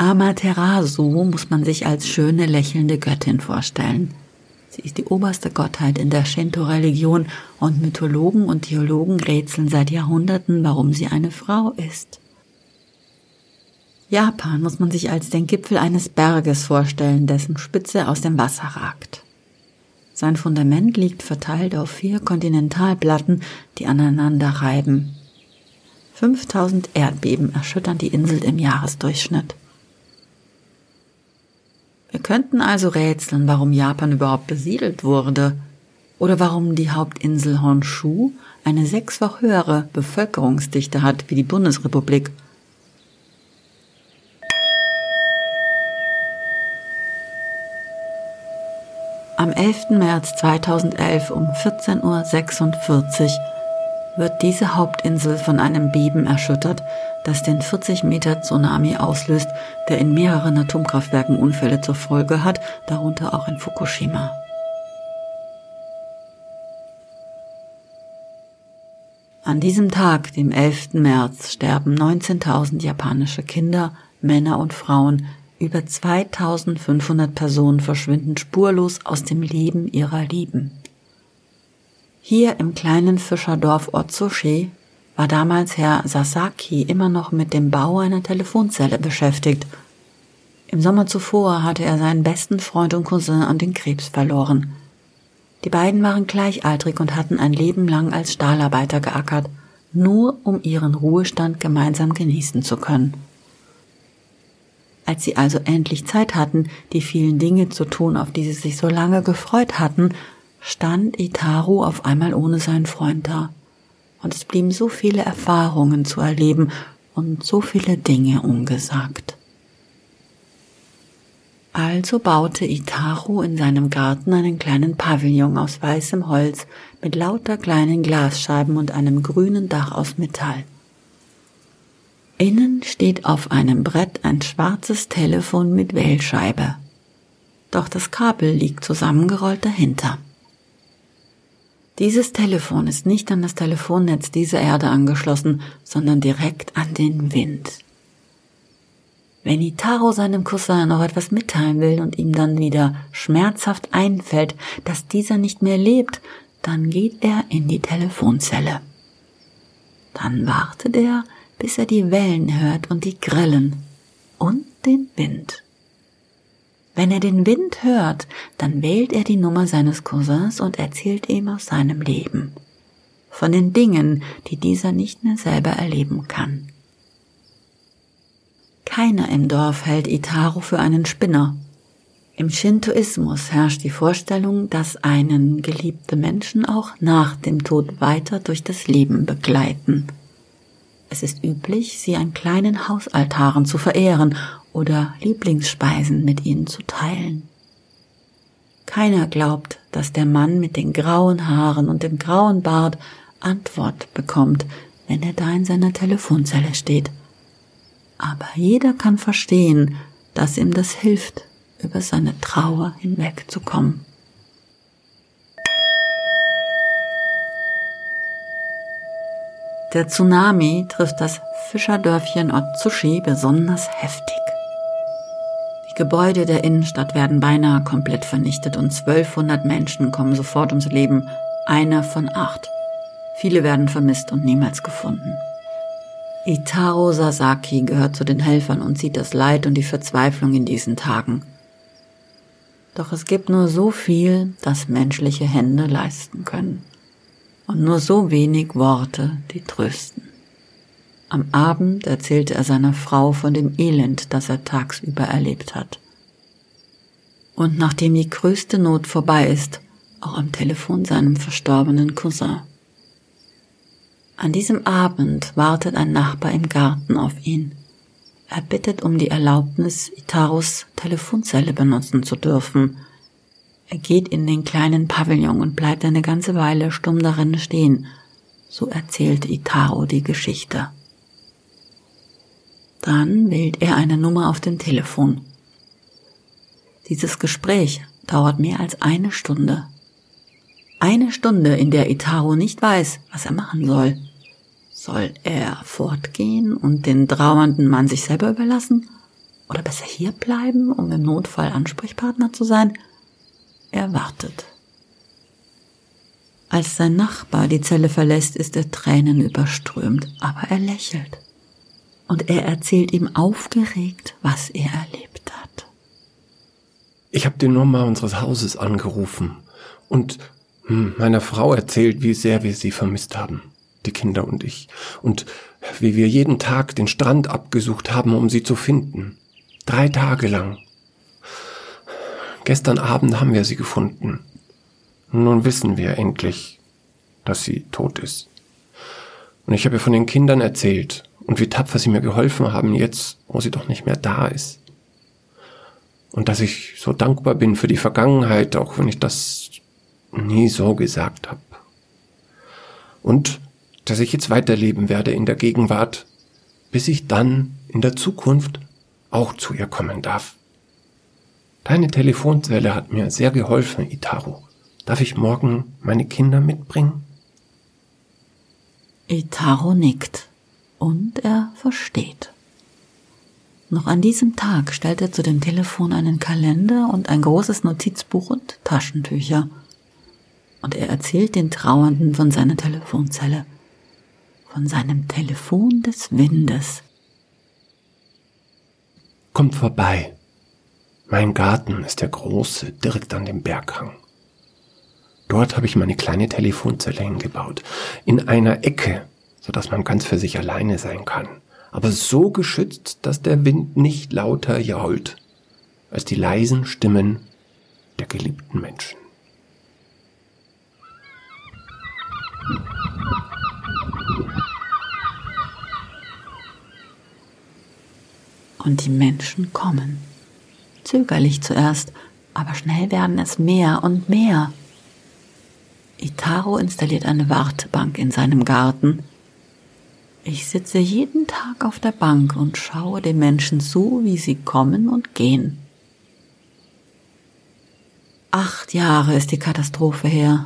Amaterasu muss man sich als schöne lächelnde Göttin vorstellen. Sie ist die oberste Gottheit in der Shinto-Religion und Mythologen und Theologen rätseln seit Jahrhunderten, warum sie eine Frau ist. Japan muss man sich als den Gipfel eines Berges vorstellen, dessen Spitze aus dem Wasser ragt. Sein Fundament liegt verteilt auf vier Kontinentalplatten, die aneinander reiben. 5000 Erdbeben erschüttern die Insel im Jahresdurchschnitt. Wir könnten also rätseln, warum Japan überhaupt besiedelt wurde oder warum die Hauptinsel Honshu eine sechsfach höhere Bevölkerungsdichte hat wie die Bundesrepublik Am 11. März 2011 um 14.46 Uhr wird diese Hauptinsel von einem Beben erschüttert, das den 40 Meter Tsunami auslöst, der in mehreren Atomkraftwerken Unfälle zur Folge hat, darunter auch in Fukushima. An diesem Tag, dem 11. März, sterben 19.000 japanische Kinder, Männer und Frauen über 2500 Personen verschwinden spurlos aus dem Leben ihrer Lieben. Hier im kleinen Fischerdorf Otsushi war damals Herr Sasaki immer noch mit dem Bau einer Telefonzelle beschäftigt. Im Sommer zuvor hatte er seinen besten Freund und Cousin an den Krebs verloren. Die beiden waren gleichaltrig und hatten ein Leben lang als Stahlarbeiter geackert, nur um ihren Ruhestand gemeinsam genießen zu können. Als sie also endlich Zeit hatten, die vielen Dinge zu tun, auf die sie sich so lange gefreut hatten, stand Itaru auf einmal ohne seinen Freund da. Und es blieben so viele Erfahrungen zu erleben und so viele Dinge ungesagt. Also baute Itaru in seinem Garten einen kleinen Pavillon aus weißem Holz mit lauter kleinen Glasscheiben und einem grünen Dach aus Metall. Innen steht auf einem Brett ein schwarzes Telefon mit Wählscheibe. Doch das Kabel liegt zusammengerollt dahinter. Dieses Telefon ist nicht an das Telefonnetz dieser Erde angeschlossen, sondern direkt an den Wind. Wenn Itaro seinem Cousin noch etwas mitteilen will und ihm dann wieder schmerzhaft einfällt, dass dieser nicht mehr lebt, dann geht er in die Telefonzelle. Dann wartet er, bis er die Wellen hört und die Grillen und den Wind. Wenn er den Wind hört, dann wählt er die Nummer seines Cousins und erzählt ihm aus seinem Leben, von den Dingen, die dieser nicht mehr selber erleben kann. Keiner im Dorf hält Itaru für einen Spinner. Im Shintoismus herrscht die Vorstellung, dass einen geliebte Menschen auch nach dem Tod weiter durch das Leben begleiten. Es ist üblich, sie an kleinen Hausaltaren zu verehren oder Lieblingsspeisen mit ihnen zu teilen. Keiner glaubt, dass der Mann mit den grauen Haaren und dem grauen Bart Antwort bekommt, wenn er da in seiner Telefonzelle steht. Aber jeder kann verstehen, dass ihm das hilft, über seine Trauer hinwegzukommen. Der Tsunami trifft das Fischerdörfchen Otsushi besonders heftig. Gebäude der Innenstadt werden beinahe komplett vernichtet und 1200 Menschen kommen sofort ums Leben, einer von acht. Viele werden vermisst und niemals gefunden. Itaro Sasaki gehört zu den Helfern und sieht das Leid und die Verzweiflung in diesen Tagen. Doch es gibt nur so viel, das menschliche Hände leisten können und nur so wenig Worte, die trösten. Am Abend erzählte er seiner Frau von dem Elend, das er tagsüber erlebt hat. Und nachdem die größte Not vorbei ist, auch am Telefon seinem verstorbenen Cousin. An diesem Abend wartet ein Nachbar im Garten auf ihn. Er bittet um die Erlaubnis, Itarus Telefonzelle benutzen zu dürfen, er geht in den kleinen Pavillon und bleibt eine ganze Weile stumm darin stehen. So erzählt Itaro die Geschichte. Dann wählt er eine Nummer auf dem Telefon. Dieses Gespräch dauert mehr als eine Stunde. Eine Stunde, in der Itaro nicht weiß, was er machen soll. Soll er fortgehen und den trauernden Mann sich selber überlassen? Oder besser hier bleiben, um im Notfall Ansprechpartner zu sein? Er wartet. Als sein Nachbar die Zelle verlässt, ist er Tränen überströmt, aber er lächelt. Und er erzählt ihm aufgeregt, was er erlebt hat. Ich habe die Nummer unseres Hauses angerufen und hm, meiner Frau erzählt, wie sehr wir sie vermisst haben, die Kinder und ich, und wie wir jeden Tag den Strand abgesucht haben, um sie zu finden. Drei Tage lang. Gestern Abend haben wir sie gefunden. Nun wissen wir endlich, dass sie tot ist. Und ich habe ihr von den Kindern erzählt und wie tapfer sie mir geholfen haben jetzt, wo sie doch nicht mehr da ist. Und dass ich so dankbar bin für die Vergangenheit, auch wenn ich das nie so gesagt habe. Und dass ich jetzt weiterleben werde in der Gegenwart, bis ich dann in der Zukunft auch zu ihr kommen darf. Deine Telefonzelle hat mir sehr geholfen, Itaru. Darf ich morgen meine Kinder mitbringen? Itaru nickt und er versteht. Noch an diesem Tag stellt er zu dem Telefon einen Kalender und ein großes Notizbuch und Taschentücher. Und er erzählt den Trauernden von seiner Telefonzelle, von seinem Telefon des Windes, Kommt vorbei. Mein Garten ist der große, direkt an dem Berghang. Dort habe ich meine kleine Telefonzelle hingebaut. In einer Ecke, so dass man ganz für sich alleine sein kann. Aber so geschützt, dass der Wind nicht lauter jault als die leisen Stimmen der geliebten Menschen. und die Menschen kommen. Zögerlich zuerst, aber schnell werden es mehr und mehr. Itaro installiert eine Wartebank in seinem Garten. Ich sitze jeden Tag auf der Bank und schaue den Menschen zu, wie sie kommen und gehen. Acht Jahre ist die Katastrophe her,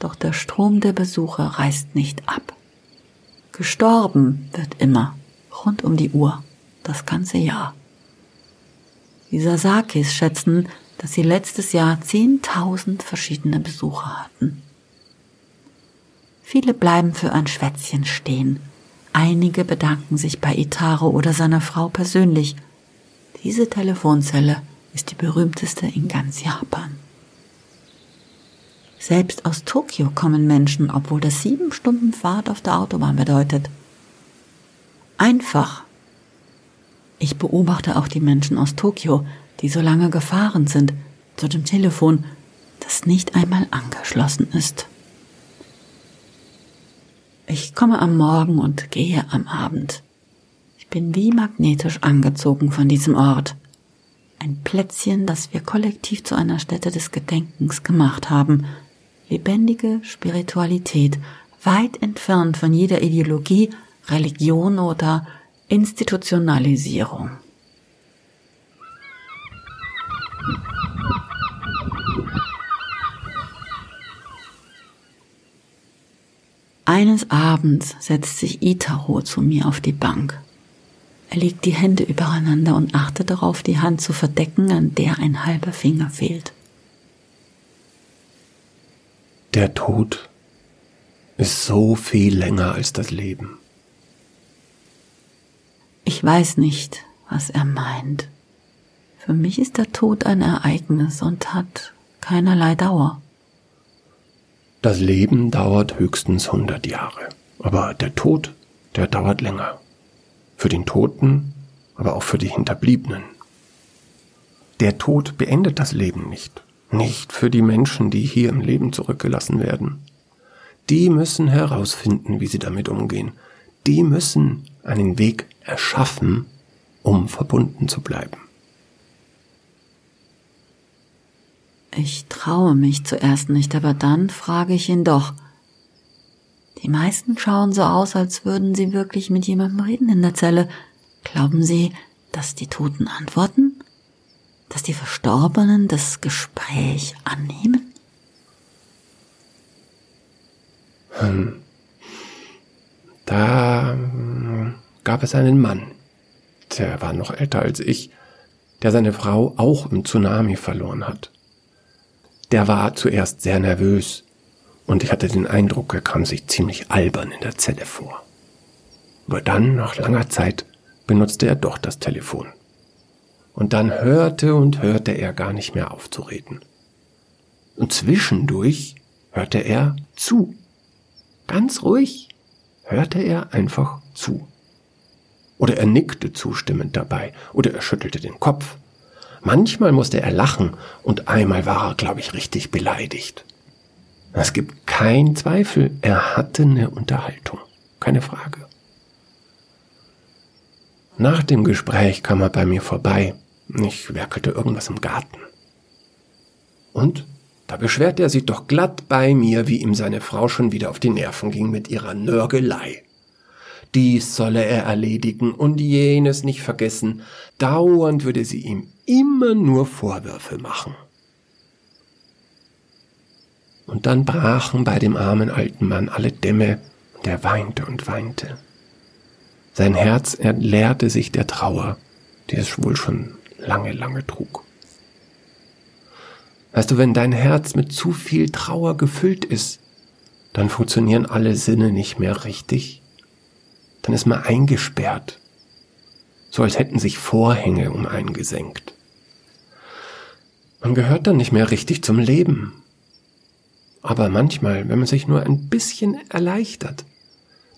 doch der Strom der Besucher reißt nicht ab. Gestorben wird immer, rund um die Uhr das ganze Jahr. Die Sasakis schätzen, dass sie letztes Jahr 10.000 verschiedene Besucher hatten. Viele bleiben für ein Schwätzchen stehen. Einige bedanken sich bei Itaro oder seiner Frau persönlich. Diese Telefonzelle ist die berühmteste in ganz Japan. Selbst aus Tokio kommen Menschen, obwohl das sieben Stunden Fahrt auf der Autobahn bedeutet. Einfach ich beobachte auch die Menschen aus Tokio, die so lange gefahren sind, zu dem Telefon, das nicht einmal angeschlossen ist. Ich komme am Morgen und gehe am Abend. Ich bin wie magnetisch angezogen von diesem Ort. Ein Plätzchen, das wir kollektiv zu einer Stätte des Gedenkens gemacht haben. Lebendige Spiritualität, weit entfernt von jeder Ideologie, Religion oder Institutionalisierung. Eines Abends setzt sich Itaro zu mir auf die Bank. Er legt die Hände übereinander und achtet darauf, die Hand zu verdecken, an der ein halber Finger fehlt. Der Tod ist so viel länger als das Leben. Ich weiß nicht, was er meint. Für mich ist der Tod ein Ereignis und hat keinerlei Dauer. Das Leben dauert höchstens 100 Jahre, aber der Tod, der dauert länger. Für den Toten, aber auch für die Hinterbliebenen. Der Tod beendet das Leben nicht, nicht für die Menschen, die hier im Leben zurückgelassen werden. Die müssen herausfinden, wie sie damit umgehen. Die müssen einen Weg erschaffen, um verbunden zu bleiben. Ich traue mich zuerst nicht, aber dann frage ich ihn doch. Die meisten schauen so aus, als würden sie wirklich mit jemandem reden in der Zelle. Glauben Sie, dass die Toten antworten? Dass die Verstorbenen das Gespräch annehmen? Hm. Da gab es einen Mann. Der war noch älter als ich. der seine Frau auch im Tsunami verloren hat. Der war zuerst sehr nervös und ich hatte den Eindruck, er kam sich ziemlich albern in der Zelle vor. Aber dann, nach langer Zeit, benutzte er doch das Telefon. Und dann hörte und hörte er gar nicht mehr auf zu reden. Und zwischendurch hörte er zu. Ganz ruhig hörte er einfach zu. Oder er nickte zustimmend dabei, oder er schüttelte den Kopf. Manchmal musste er lachen, und einmal war er, glaube ich, richtig beleidigt. Es gibt keinen Zweifel, er hatte eine Unterhaltung, keine Frage. Nach dem Gespräch kam er bei mir vorbei. Ich werkelte irgendwas im Garten. Und da beschwerte er sich doch glatt bei mir, wie ihm seine Frau schon wieder auf die Nerven ging mit ihrer Nörgelei. Dies solle er erledigen und jenes nicht vergessen. Dauernd würde sie ihm immer nur Vorwürfe machen. Und dann brachen bei dem armen alten Mann alle Dämme, und er weinte und weinte. Sein Herz erleerte sich der Trauer, die es wohl schon lange, lange trug. Weißt du, wenn dein Herz mit zu viel Trauer gefüllt ist, dann funktionieren alle Sinne nicht mehr richtig. Dann ist man eingesperrt, so als hätten sich Vorhänge um einen gesenkt. Man gehört dann nicht mehr richtig zum Leben. Aber manchmal, wenn man sich nur ein bisschen erleichtert,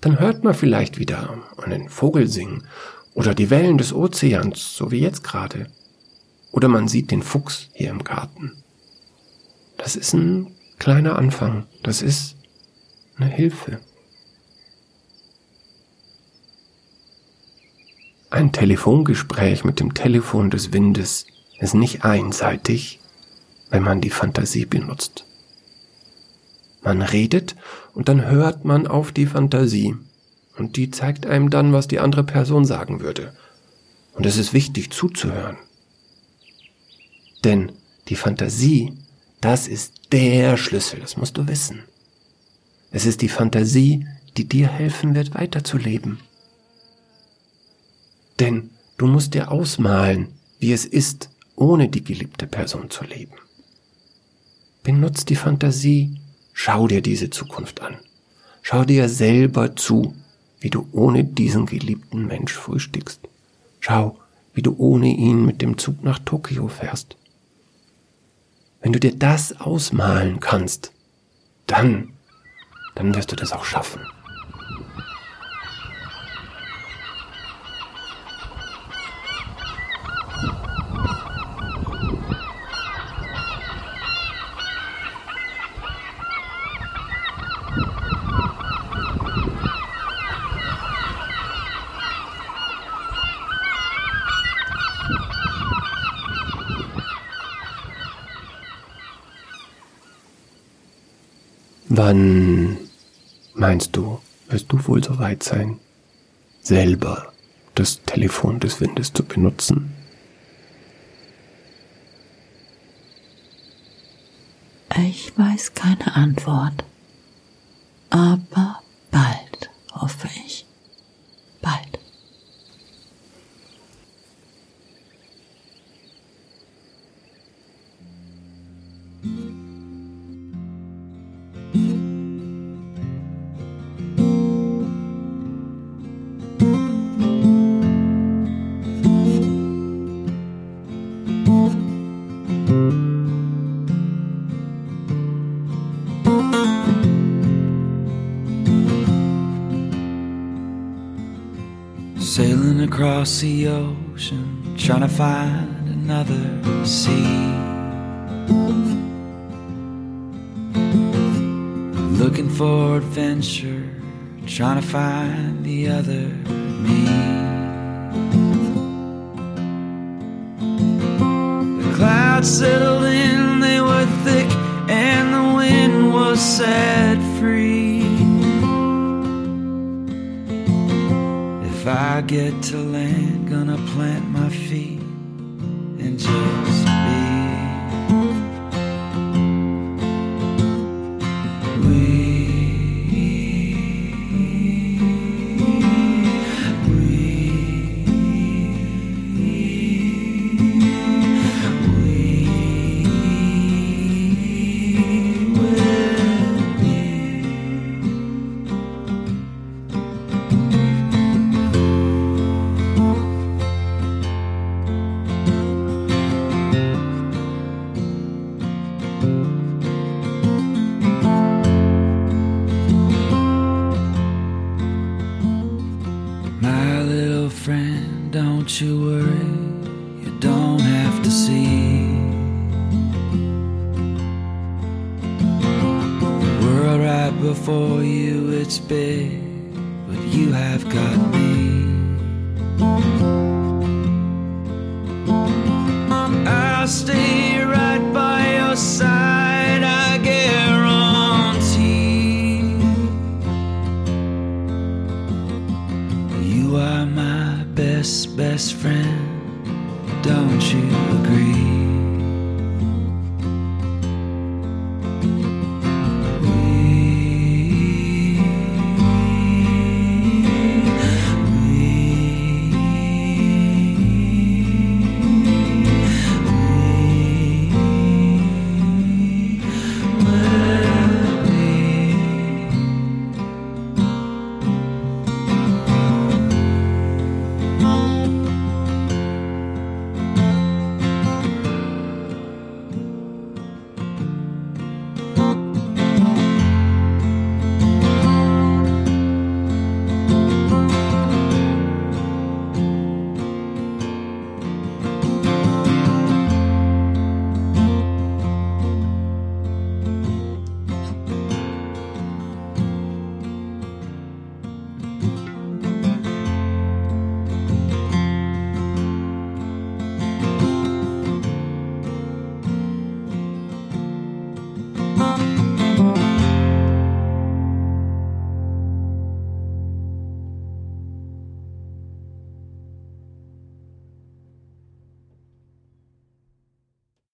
dann hört man vielleicht wieder einen Vogel singen oder die Wellen des Ozeans, so wie jetzt gerade. Oder man sieht den Fuchs hier im Garten. Das ist ein kleiner Anfang. Das ist eine Hilfe. Ein Telefongespräch mit dem Telefon des Windes ist nicht einseitig, wenn man die Fantasie benutzt. Man redet und dann hört man auf die Fantasie und die zeigt einem dann, was die andere Person sagen würde. Und es ist wichtig zuzuhören. Denn die Fantasie das ist der Schlüssel, das musst du wissen. Es ist die Fantasie, die dir helfen wird, weiterzuleben. Denn du musst dir ausmalen, wie es ist, ohne die geliebte Person zu leben. Benutz die Fantasie, schau dir diese Zukunft an. Schau dir selber zu, wie du ohne diesen geliebten Mensch frühstückst. Schau, wie du ohne ihn mit dem Zug nach Tokio fährst. Wenn du dir das ausmalen kannst, dann, dann wirst du das auch schaffen. Wann meinst du, wirst du wohl so weit sein, selber das Telefon des Windes zu benutzen? Ich weiß keine Antwort, aber bald, hoffe ich. Across the ocean, trying to find another sea. Looking for adventure, trying to find the other me. The clouds settled in, they were thick, and the wind was set I get to land, gonna plant my feet big, but you have got me. I'll stay